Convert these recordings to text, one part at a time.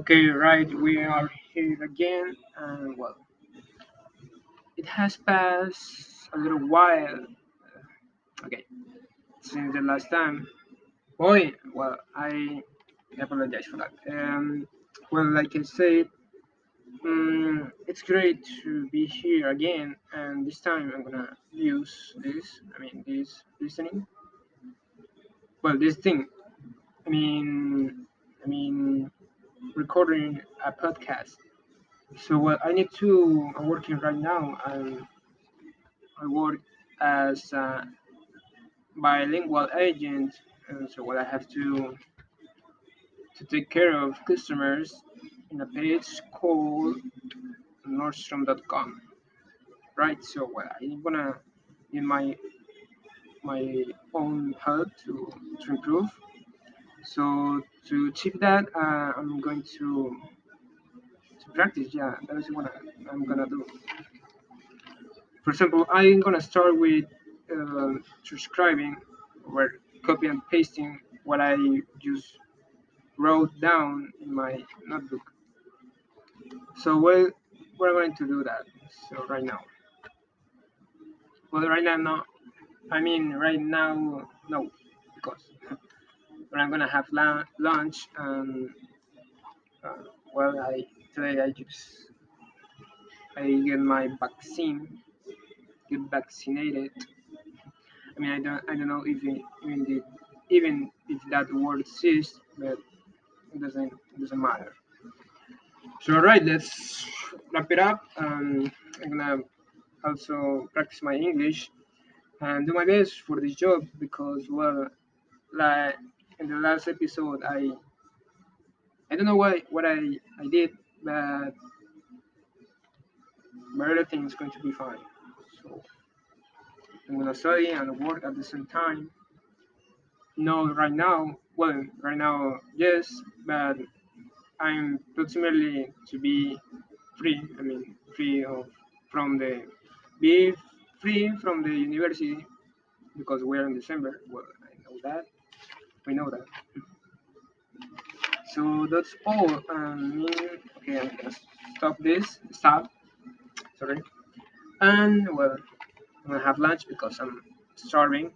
Okay, right, we are here again, and well, it has passed a little while. Okay, since the last time. Boy, well, I apologize for that. Um, well, like I said, um, it's great to be here again, and this time I'm gonna use this. I mean, this listening. Well, this thing. I mean, I mean, recording a podcast. So what I need to. I'm working right now. I I work as a bilingual agent, and so what I have to to take care of customers in a page called Nordstrom.com. Right. So what I'm gonna in my my own help to to improve. So to achieve that, uh, I'm going to to practice. Yeah, that is what I'm gonna do. For example, I'm gonna start with uh, transcribing or copy and pasting what I just wrote down in my notebook. So well, we're going to do that. So right now, well, right now, no, I mean right now, no, I'm gonna have la- lunch and uh, well, I today I just I get my vaccine, get vaccinated. I mean, I don't I don't know if even the, even if that word exists, but it doesn't it doesn't matter. So alright, let's wrap it up. Um, I'm gonna also practice my English and do my best for this job because well, like in the last episode, I I don't know what what I I did, but but everything is going to be fine. So I'm gonna study and work at the same time. No, right now, well, right now, yes, but I'm ultimately to be free. I mean, free of from the be free from the university because we're in December. Well, I know that. We know that. So that's all. Um, okay, I'm gonna stop this. Stop. Sorry. And well, I'm gonna have lunch because I'm starving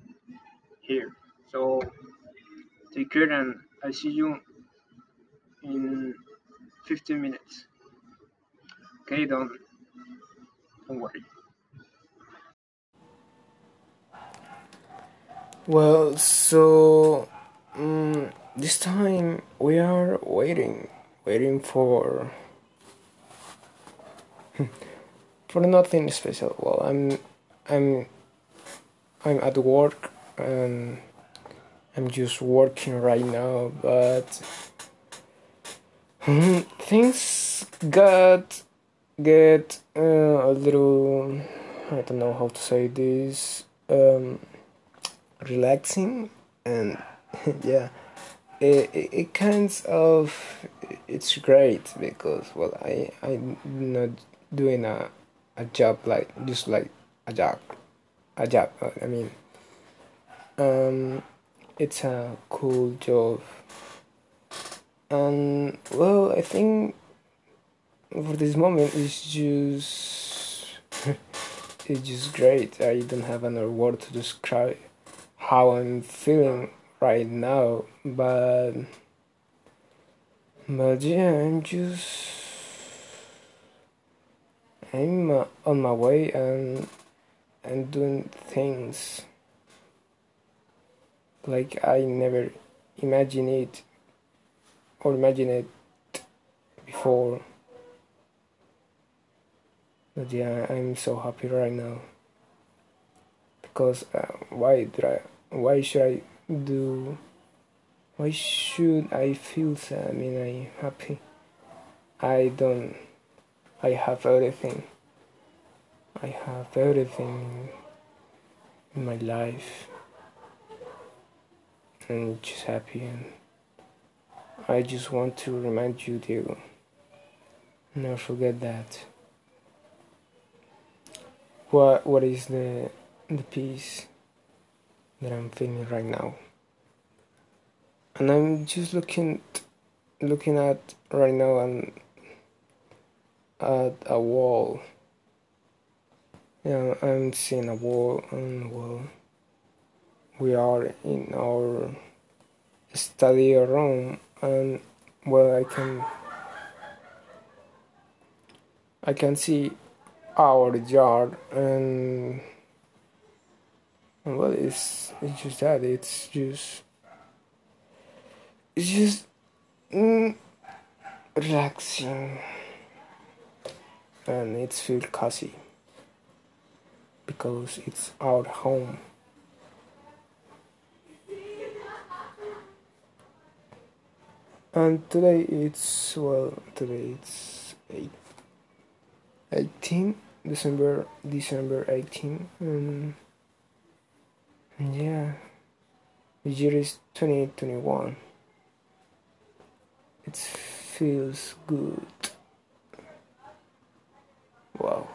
here. So take care, and I'll see you in 15 minutes. Okay, don't don't worry. Well, so um, this time we are waiting, waiting for for nothing special. Well, I'm I'm I'm at work and I'm just working right now, but things got get uh, a little I don't know how to say this um relaxing and yeah. It, it, it kinds of it's great because well I I'm not doing a a job like just like a job a job uh, I mean um it's a cool job. And well I think for this moment it's just it's just great. I don't have another word to describe how I'm feeling right now, but but yeah, I'm just I'm uh, on my way and and doing things like I never imagined it or imagined it before. But yeah, I'm so happy right now because uh, why did I? why should I do why should I feel sad? I mean I'm happy. I don't I have everything. I have everything in my life. I'm just happy and I just want to remind you to never forget that. What what is the the peace that I'm feeling right now. And I'm just looking looking at right now and at a wall. Yeah, I'm seeing a wall and well we are in our study room and well I can I can see our yard and well it's it's just that it's just it's just mm, relaxing. And it's feel cozy. Because it's our home. And today it's well today it's 8 18 december december 18 and yeah the year is 2021 it feels good wow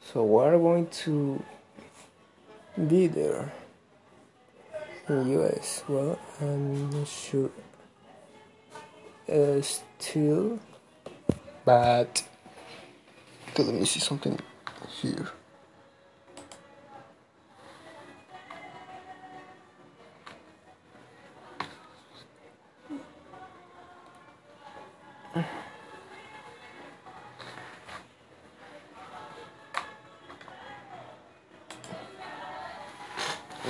so we're going to be there in US. Well, I'm not sure. Uh, still, but let me see something here.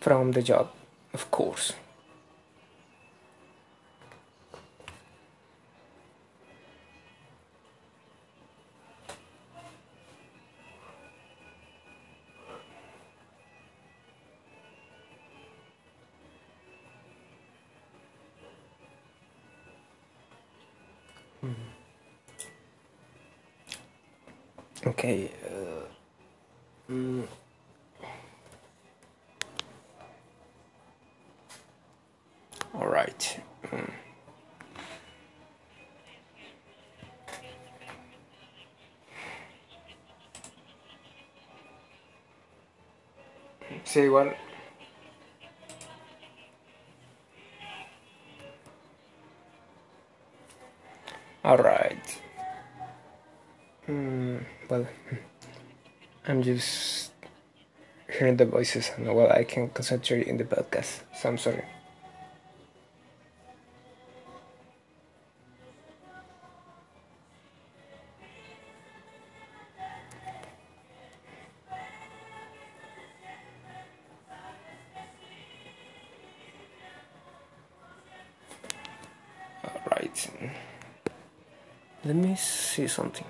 from the job, of course. Okay. Uh, mm. All right. Mm. Say what? All right. Mm, well, I'm just hearing the voices and well, I can concentrate in the podcast. So I'm sorry. Right. Let me see something.